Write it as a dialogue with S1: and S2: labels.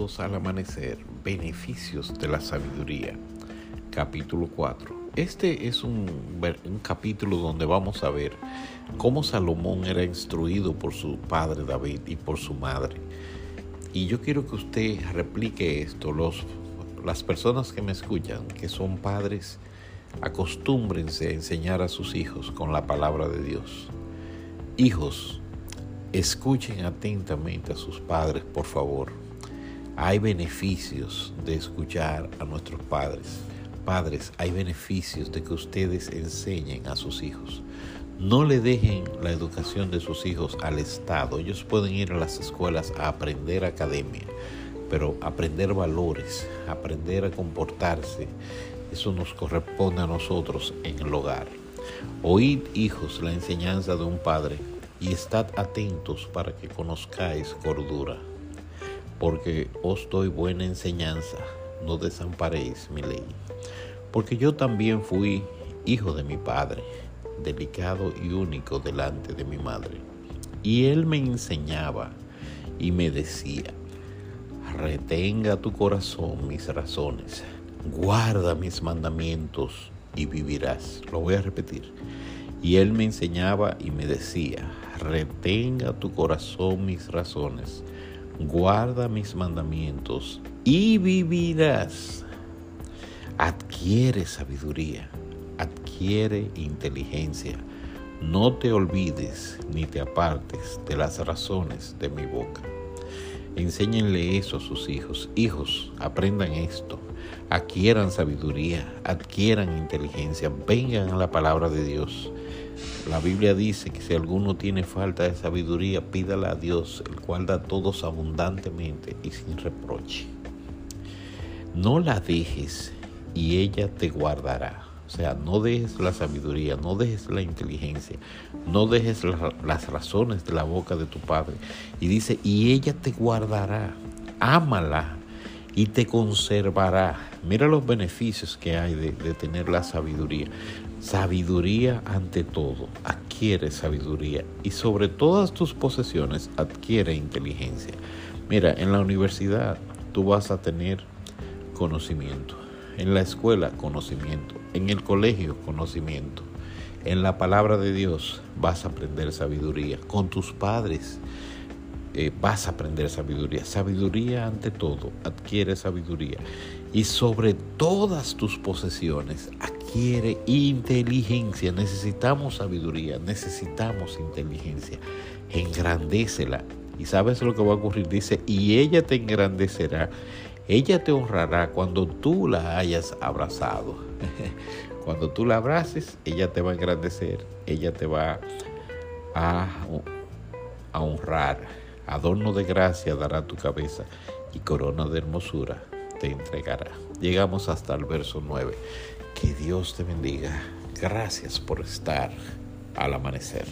S1: Al amanecer, beneficios de la sabiduría, capítulo 4. Este es un, un, capítulo donde vamos a ver cómo Salomón era instruido por su padre David y por su madre. Y yo quiero que usted replique esto. Los, las personas que me escuchan, que son padres, acostúmbrense a enseñar a sus hijos con la palabra de Dios. Hijos, escuchen atentamente a sus padres, por favor. Hay beneficios de escuchar a nuestros padres. Padres, hay beneficios de que ustedes enseñen a sus hijos. No le dejen la educación de sus hijos al Estado. Ellos pueden ir a las escuelas a aprender academia, pero aprender valores, aprender a comportarse, eso nos corresponde a nosotros en el hogar. Oíd, hijos, la enseñanza de un padre y estad atentos para que conozcáis cordura porque os doy buena enseñanza, no desamparéis mi ley. Porque yo también fui hijo de mi padre, delicado y único delante de mi madre. Y él me enseñaba y me decía, retenga tu corazón mis razones, guarda mis mandamientos y vivirás. Lo voy a repetir. Y él me enseñaba y me decía, retenga tu corazón mis razones, guarda mis mandamientos y vivirás. Adquiere sabiduría, adquiere inteligencia. No te olvides ni te apartes de las razones de mi boca. Enséñenle eso a sus hijos. Hijos, aprendan esto. Adquieran sabiduría, adquieran inteligencia. Vengan a la palabra de Dios. La Biblia dice que si alguno tiene falta de sabiduría, pídala a Dios, el cual da a todos abundantemente y sin reproche. No la dejes y ella te guardará. O sea, no dejes la sabiduría, no dejes la inteligencia, no dejes las razones de la boca de tu padre. Y dice, y ella te guardará. Ámala y te conservará. Mira los beneficios que hay de, de, tener la sabiduría. Sabiduría ante todo, adquiere sabiduría y sobre todas tus posesiones adquiere inteligencia. Mira, en la universidad tú vas a tener conocimiento, en la escuela conocimiento, en el colegio conocimiento, en la palabra de Dios vas a aprender sabiduría, con tus padres eh, vas a aprender sabiduría. Sabiduría ante todo, adquiere sabiduría. Y sobre todas tus posesiones, adquiere inteligencia. Necesitamos sabiduría, necesitamos inteligencia. Engrandécela. Y sabes lo que va a ocurrir. Dice, y ella te engrandecerá. Ella te honrará cuando tú la hayas abrazado. cuando tú la abraces, ella te va a engrandecer. Ella te va a, a honrar Adorno de gracia dará tu cabeza y corona de hermosura te entregará. Llegamos hasta el verso 9. Que Dios te bendiga. Gracias por estar al amanecer.